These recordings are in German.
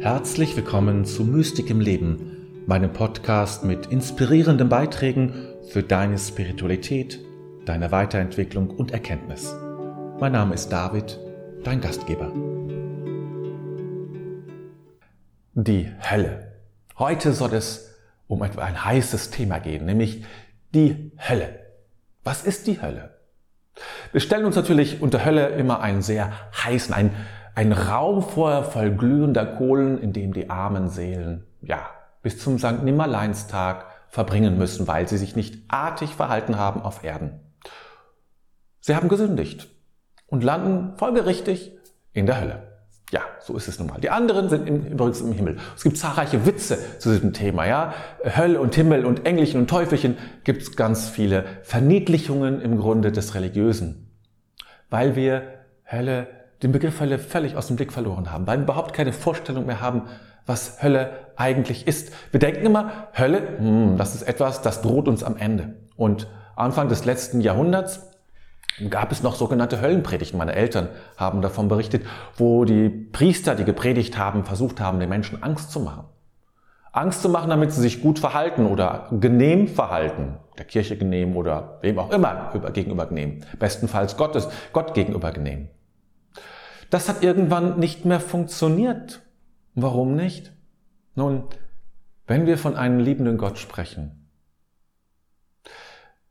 Herzlich willkommen zu Mystik im Leben, meinem Podcast mit inspirierenden Beiträgen für deine Spiritualität, deine Weiterentwicklung und Erkenntnis. Mein Name ist David, dein Gastgeber. Die Hölle. Heute soll es um ein heißes Thema gehen, nämlich die Hölle. Was ist die Hölle? Wir stellen uns natürlich unter Hölle immer einen sehr heißen, einen ein Raum vorher voll glühender Kohlen, in dem die armen Seelen, ja, bis zum St. Nimmerleinstag verbringen müssen, weil sie sich nicht artig verhalten haben auf Erden. Sie haben gesündigt und landen folgerichtig in der Hölle. Ja, so ist es nun mal. Die anderen sind übrigens im Himmel. Es gibt zahlreiche Witze zu diesem Thema, ja. Hölle und Himmel und Engelchen und Teufelchen gibt es ganz viele Verniedlichungen im Grunde des Religiösen. Weil wir Hölle den Begriff Hölle völlig aus dem Blick verloren haben, weil wir überhaupt keine Vorstellung mehr haben, was Hölle eigentlich ist. Wir denken immer, Hölle, hm, das ist etwas, das droht uns am Ende. Und Anfang des letzten Jahrhunderts gab es noch sogenannte Höllenpredigten. Meine Eltern haben davon berichtet, wo die Priester, die gepredigt haben, versucht haben, den Menschen Angst zu machen. Angst zu machen, damit sie sich gut verhalten oder genehm verhalten. Der Kirche genehm oder wem auch immer gegenüber genehm. Bestenfalls Gottes, Gott gegenüber genehm. Das hat irgendwann nicht mehr funktioniert. Warum nicht? Nun, wenn wir von einem liebenden Gott sprechen,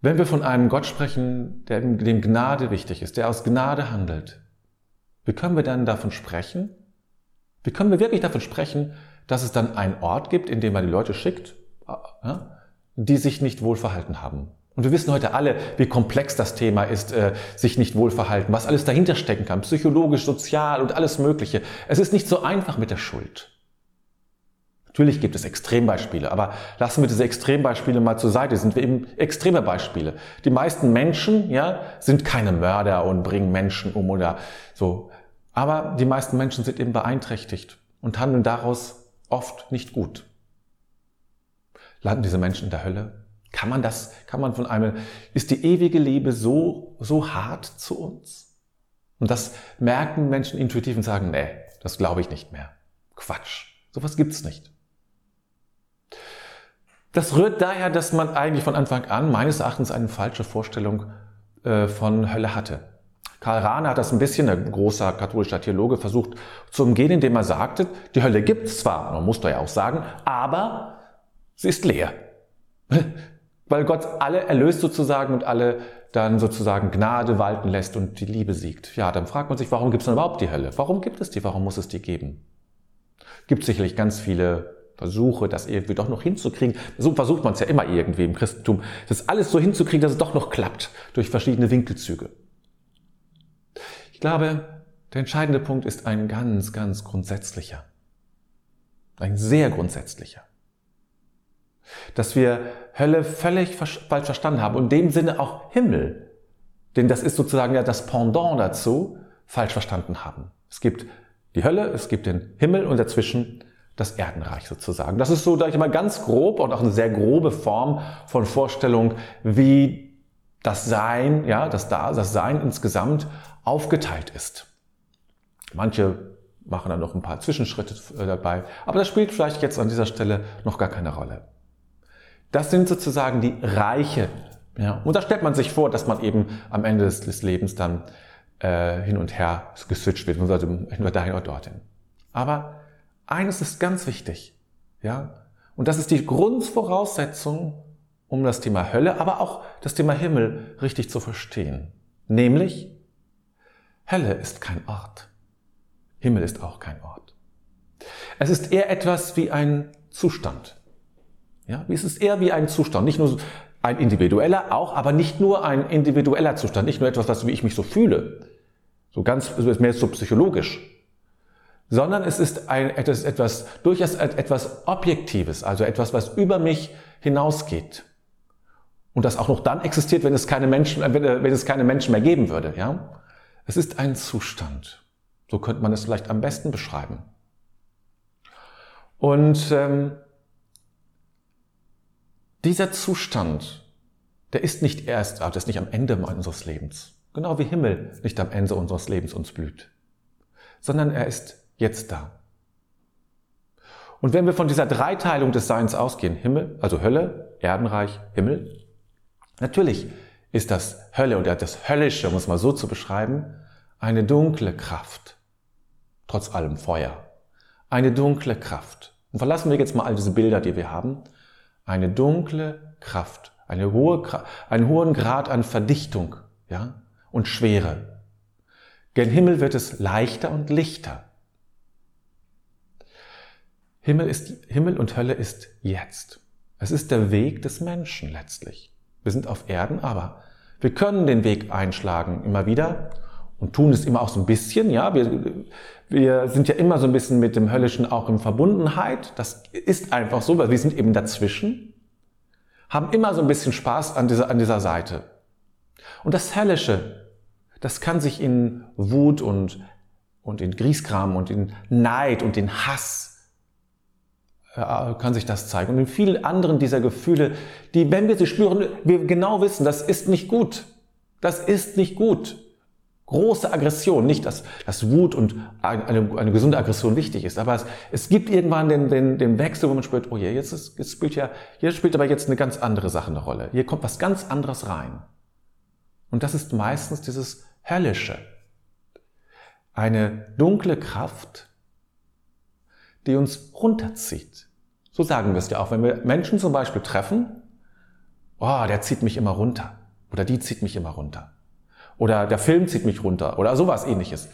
wenn wir von einem Gott sprechen, der, dem Gnade wichtig ist, der aus Gnade handelt, wie können wir dann davon sprechen? Wie können wir wirklich davon sprechen, dass es dann einen Ort gibt, in dem man die Leute schickt, äh, die sich nicht wohl verhalten haben? Und wir wissen heute alle, wie komplex das Thema ist, äh, sich nicht wohlverhalten, was alles dahinter stecken kann, psychologisch, sozial und alles Mögliche. Es ist nicht so einfach mit der Schuld. Natürlich gibt es Extrembeispiele, aber lassen wir diese Extrembeispiele mal zur Seite, sind wir eben extreme Beispiele. Die meisten Menschen, ja, sind keine Mörder und bringen Menschen um oder so. Aber die meisten Menschen sind eben beeinträchtigt und handeln daraus oft nicht gut. Landen diese Menschen in der Hölle? Kann man das, kann man von einem, ist die ewige Liebe so, so hart zu uns? Und das merken Menschen intuitiv und sagen, nee, das glaube ich nicht mehr. Quatsch. Sowas gibt's nicht. Das rührt daher, dass man eigentlich von Anfang an meines Erachtens eine falsche Vorstellung äh, von Hölle hatte. Karl Rahner hat das ein bisschen, ein großer katholischer Theologe, versucht zu umgehen, indem er sagte, die Hölle gibt's zwar, man muss da ja auch sagen, aber sie ist leer. Weil Gott alle erlöst sozusagen und alle dann sozusagen Gnade walten lässt und die Liebe siegt. Ja, dann fragt man sich, warum gibt es dann überhaupt die Hölle? Warum gibt es die? Warum muss es die geben? Gibt sicherlich ganz viele Versuche, das irgendwie doch noch hinzukriegen. So versucht man es ja immer irgendwie im Christentum, das alles so hinzukriegen, dass es doch noch klappt, durch verschiedene Winkelzüge. Ich glaube, der entscheidende Punkt ist ein ganz, ganz grundsätzlicher. Ein sehr grundsätzlicher dass wir Hölle völlig falsch verstanden haben und in dem Sinne auch Himmel, denn das ist sozusagen ja das Pendant dazu, falsch verstanden haben. Es gibt die Hölle, es gibt den Himmel und dazwischen das Erdenreich sozusagen. Das ist so, sage ich mal, ganz grob und auch eine sehr grobe Form von Vorstellung, wie das Sein, ja, das, da, das Sein insgesamt aufgeteilt ist. Manche machen dann noch ein paar Zwischenschritte äh, dabei, aber das spielt vielleicht jetzt an dieser Stelle noch gar keine Rolle. Das sind sozusagen die Reiche. Ja. Und da stellt man sich vor, dass man eben am Ende des, des Lebens dann äh, hin und her geswitcht wird, also entweder dahin oder dorthin. Aber eines ist ganz wichtig, ja, und das ist die Grundvoraussetzung, um das Thema Hölle, aber auch das Thema Himmel richtig zu verstehen. Nämlich, Hölle ist kein Ort. Himmel ist auch kein Ort. Es ist eher etwas wie ein Zustand. Ja, es ist eher wie ein Zustand, nicht nur ein individueller, auch, aber nicht nur ein individueller Zustand, nicht nur etwas, was wie ich mich so fühle, so ganz, mehr so psychologisch, sondern es ist ein, etwas, etwas, durchaus etwas Objektives, also etwas, was über mich hinausgeht. Und das auch noch dann existiert, wenn es keine Menschen, wenn, wenn es keine Menschen mehr geben würde, ja. Es ist ein Zustand. So könnte man es vielleicht am besten beschreiben. Und ähm, dieser Zustand, der ist nicht erst, der ist nicht am Ende unseres Lebens. Genau wie Himmel nicht am Ende unseres Lebens uns blüht. Sondern er ist jetzt da. Und wenn wir von dieser Dreiteilung des Seins ausgehen, Himmel, also Hölle, Erdenreich, Himmel, natürlich ist das Hölle oder das Höllische, um es mal so zu beschreiben, eine dunkle Kraft. Trotz allem Feuer. Eine dunkle Kraft. Und verlassen wir jetzt mal all diese Bilder, die wir haben. Eine dunkle Kraft. Eine hohe, einen hohen Grad an Verdichtung, ja, und Schwere. Gen Himmel wird es leichter und lichter. Himmel, ist, Himmel und Hölle ist jetzt. Es ist der Weg des Menschen letztlich. Wir sind auf Erden, aber wir können den Weg einschlagen immer wieder und tun es immer auch so ein bisschen. Ja, wir, wir sind ja immer so ein bisschen mit dem Höllischen auch in Verbundenheit. Das ist einfach so, weil wir sind eben dazwischen, haben immer so ein bisschen Spaß an dieser, an dieser Seite. Und das Höllische, das kann sich in Wut und, und in Griesgram und in Neid und in Hass äh, kann sich das zeigen. Und in vielen anderen dieser Gefühle, die, wenn wir sie spüren, wir genau wissen, das ist nicht gut. Das ist nicht gut. Große Aggression, nicht, dass, dass Wut und eine, eine gesunde Aggression wichtig ist, aber es, es gibt irgendwann den, den, den Wechsel, wo man spürt, oh je, jetzt, ist, jetzt spielt ja, hier spielt aber jetzt eine ganz andere Sache eine Rolle. Hier kommt was ganz anderes rein. Und das ist meistens dieses Höllische. Eine dunkle Kraft, die uns runterzieht. So sagen wir es ja auch, wenn wir Menschen zum Beispiel treffen, oh, der zieht mich immer runter oder die zieht mich immer runter oder der Film zieht mich runter oder sowas ähnliches.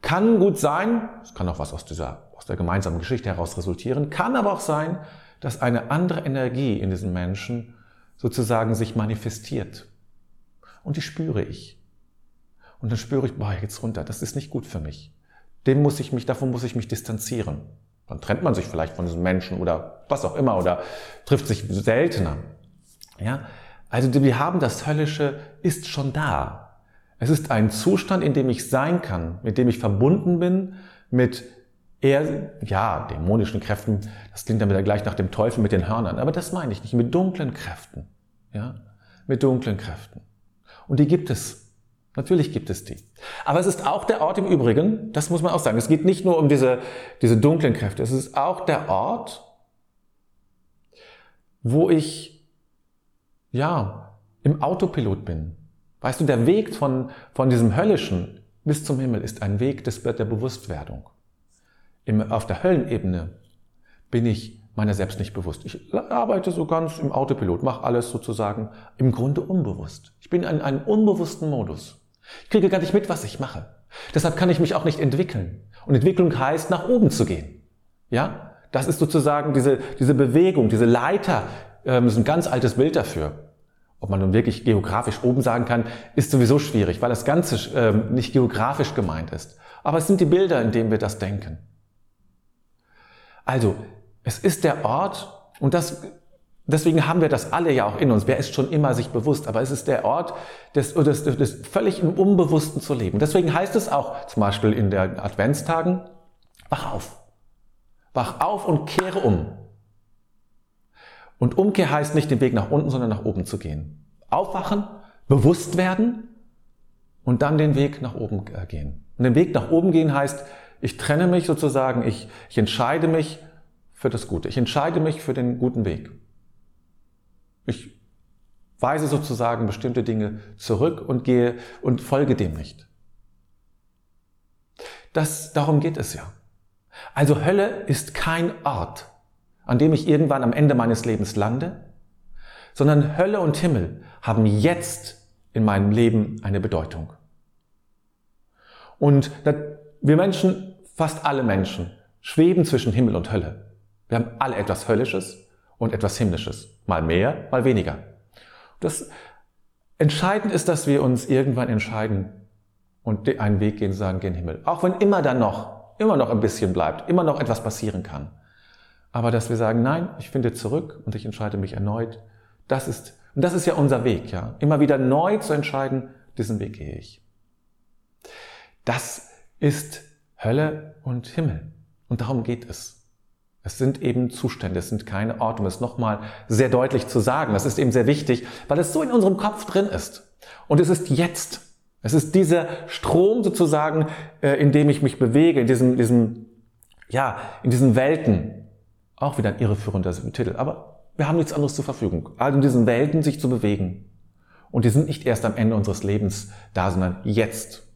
Kann gut sein, es kann auch was aus dieser, aus der gemeinsamen Geschichte heraus resultieren, kann aber auch sein, dass eine andere Energie in diesem Menschen sozusagen sich manifestiert. Und die spüre ich. Und dann spüre ich, boah, jetzt runter, das ist nicht gut für mich. Dem muss ich mich, davon muss ich mich distanzieren. Dann trennt man sich vielleicht von diesem Menschen oder was auch immer oder trifft sich seltener. Ja? Also wir haben das Höllische ist schon da. Es ist ein Zustand, in dem ich sein kann, mit dem ich verbunden bin mit eher, ja, dämonischen Kräften. Das klingt dann wieder gleich nach dem Teufel mit den Hörnern. Aber das meine ich nicht. Mit dunklen Kräften. Ja? Mit dunklen Kräften. Und die gibt es. Natürlich gibt es die. Aber es ist auch der Ort im Übrigen, das muss man auch sagen, es geht nicht nur um diese, diese dunklen Kräfte, es ist auch der Ort, wo ich, ja, im Autopilot bin. Weißt du, der Weg von, von diesem Höllischen bis zum Himmel ist ein Weg des, der Bewusstwerdung. Im, auf der Höllenebene bin ich meiner selbst nicht bewusst. Ich arbeite so ganz im Autopilot, mache alles sozusagen im Grunde unbewusst. Ich bin in einem unbewussten Modus. Ich kriege gar nicht mit, was ich mache. Deshalb kann ich mich auch nicht entwickeln. Und Entwicklung heißt, nach oben zu gehen. Ja? Das ist sozusagen diese, diese Bewegung, diese Leiter, ähm, ist ein ganz altes Bild dafür. Ob man nun wirklich geografisch oben sagen kann, ist sowieso schwierig, weil das Ganze ähm, nicht geografisch gemeint ist. Aber es sind die Bilder, in denen wir das denken. Also, es ist der Ort, und das Deswegen haben wir das alle ja auch in uns. Wer ist schon immer sich bewusst? Aber es ist der Ort des, des, des völlig im Unbewussten zu leben. Deswegen heißt es auch zum Beispiel in den Adventstagen, wach auf. Wach auf und kehre um. Und Umkehr heißt nicht den Weg nach unten, sondern nach oben zu gehen. Aufwachen, bewusst werden und dann den Weg nach oben äh, gehen. Und den Weg nach oben gehen heißt, ich trenne mich sozusagen, ich, ich entscheide mich für das Gute. Ich entscheide mich für den guten Weg. Ich weise sozusagen bestimmte Dinge zurück und gehe und folge dem nicht. Das, darum geht es ja. Also Hölle ist kein Ort, an dem ich irgendwann am Ende meines Lebens lande, sondern Hölle und Himmel haben jetzt in meinem Leben eine Bedeutung. Und wir Menschen, fast alle Menschen, schweben zwischen Himmel und Hölle. Wir haben alle etwas Höllisches und etwas Himmlisches. Mal mehr, mal weniger. Das Entscheidend ist, dass wir uns irgendwann entscheiden und einen Weg gehen, sagen, gehen Himmel. Auch wenn immer dann noch, immer noch ein bisschen bleibt, immer noch etwas passieren kann. Aber dass wir sagen, nein, ich finde zurück und ich entscheide mich erneut. Das ist, und das ist ja unser Weg, ja. Immer wieder neu zu entscheiden, diesen Weg gehe ich. Das ist Hölle und Himmel. Und darum geht es. Es sind eben Zustände, es sind keine Orte, um es nochmal sehr deutlich zu sagen. Das ist eben sehr wichtig, weil es so in unserem Kopf drin ist. Und es ist jetzt. Es ist dieser Strom sozusagen, äh, in dem ich mich bewege, in diesem, diesem, ja, in diesen Welten. Auch wieder ein irreführender Titel. Aber wir haben nichts anderes zur Verfügung. Also in diesen Welten sich zu bewegen. Und die sind nicht erst am Ende unseres Lebens da, sondern jetzt.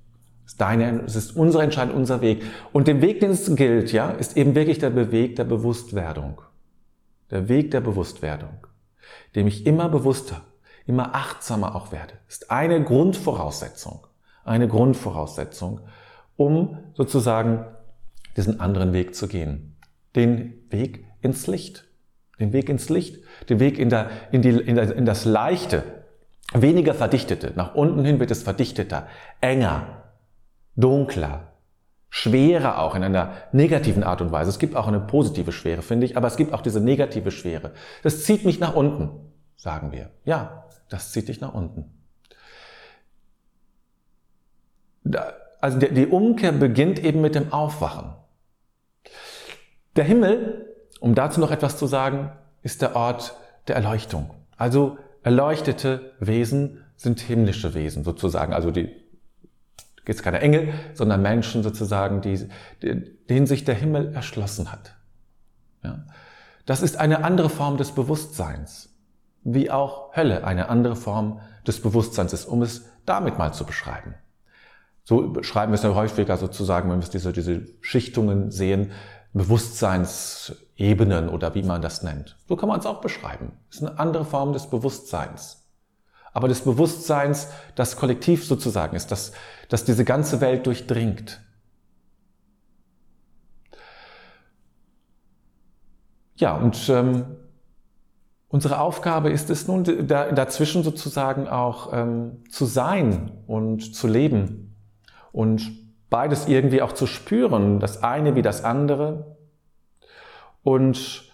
Es ist, deine, es ist unsere Entscheidung, unser Weg. Und der Weg, den es gilt, ja, ist eben wirklich der Weg der Bewusstwerdung. Der Weg der Bewusstwerdung. Dem ich immer bewusster, immer achtsamer auch werde. Ist eine Grundvoraussetzung. Eine Grundvoraussetzung, um sozusagen diesen anderen Weg zu gehen. Den Weg ins Licht. Den Weg ins Licht. Den Weg in, der, in, die, in, der, in das Leichte. Weniger verdichtete. Nach unten hin wird es verdichteter, enger, dunkler, schwerer auch in einer negativen Art und Weise. Es gibt auch eine positive Schwere, finde ich, aber es gibt auch diese negative Schwere. Das zieht mich nach unten, sagen wir. Ja, das zieht dich nach unten. Also die Umkehr beginnt eben mit dem Aufwachen. Der Himmel, um dazu noch etwas zu sagen, ist der Ort der Erleuchtung. Also erleuchtete Wesen sind himmlische Wesen sozusagen. Also die es keine Engel, sondern Menschen sozusagen, die, denen sich der Himmel erschlossen hat. Ja? Das ist eine andere Form des Bewusstseins, wie auch Hölle eine andere Form des Bewusstseins ist, um es damit mal zu beschreiben. So beschreiben wir es ja häufiger sozusagen, wenn wir diese, diese Schichtungen sehen, Bewusstseinsebenen oder wie man das nennt. So kann man es auch beschreiben. Es ist eine andere Form des Bewusstseins. Aber des Bewusstseins, das kollektiv sozusagen ist, das, das diese ganze Welt durchdringt. Ja, und ähm, unsere Aufgabe ist es nun, da, dazwischen sozusagen auch ähm, zu sein und zu leben und beides irgendwie auch zu spüren, das eine wie das andere. Und,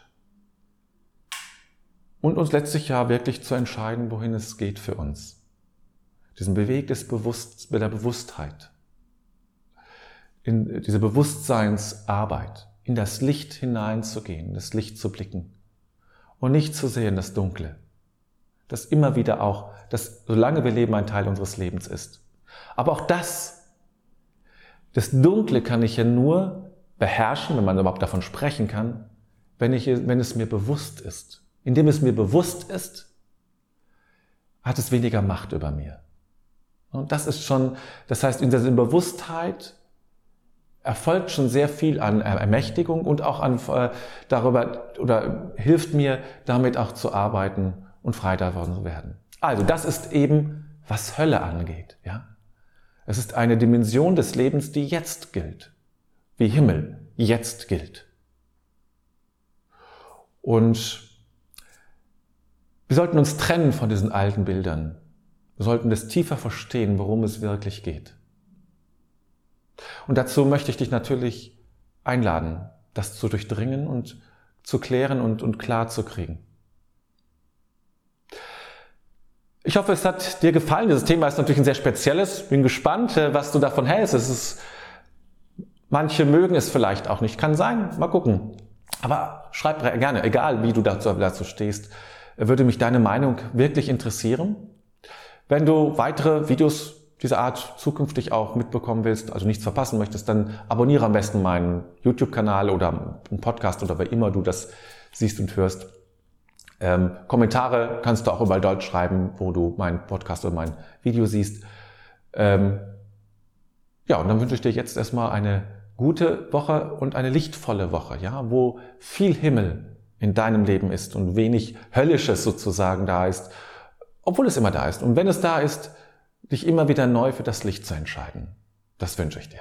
und uns letztlich ja wirklich zu entscheiden, wohin es geht für uns. Diesen Beweg des Bewusst, der Bewusstheit. In diese Bewusstseinsarbeit, in das Licht hineinzugehen, das Licht zu blicken und nicht zu sehen das Dunkle, das immer wieder auch, das solange wir leben, ein Teil unseres Lebens ist. Aber auch das das Dunkle kann ich ja nur beherrschen, wenn man überhaupt davon sprechen kann, wenn, ich, wenn es mir bewusst ist. Indem es mir bewusst ist, hat es weniger Macht über mir. Und das ist schon, das heißt, in dieser Bewusstheit erfolgt schon sehr viel an Ermächtigung und auch an äh, darüber oder hilft mir damit auch zu arbeiten und frei davon zu werden. Also das ist eben, was Hölle angeht, ja. Es ist eine Dimension des Lebens, die jetzt gilt, wie Himmel jetzt gilt. Und wir sollten uns trennen von diesen alten Bildern. Wir sollten das tiefer verstehen, worum es wirklich geht. Und dazu möchte ich dich natürlich einladen, das zu durchdringen und zu klären und, und klar zu kriegen. Ich hoffe, es hat dir gefallen. Dieses Thema ist natürlich ein sehr spezielles. Bin gespannt, äh, was du davon hältst. Es ist, manche mögen es vielleicht auch nicht. Kann sein. Mal gucken. Aber schreib gerne, egal wie du dazu, dazu stehst, würde mich deine Meinung wirklich interessieren. Wenn du weitere Videos dieser Art zukünftig auch mitbekommen willst, also nichts verpassen möchtest, dann abonniere am besten meinen YouTube-Kanal oder einen Podcast oder wer immer du das siehst und hörst. Ähm, Kommentare kannst du auch überall dort schreiben, wo du meinen Podcast oder mein Video siehst. Ähm, ja, und dann wünsche ich dir jetzt erstmal eine gute Woche und eine lichtvolle Woche, ja, wo viel Himmel in deinem Leben ist und wenig Höllisches sozusagen da ist, obwohl es immer da ist. Und wenn es da ist, dich immer wieder neu für das Licht zu entscheiden. Das wünsche ich dir.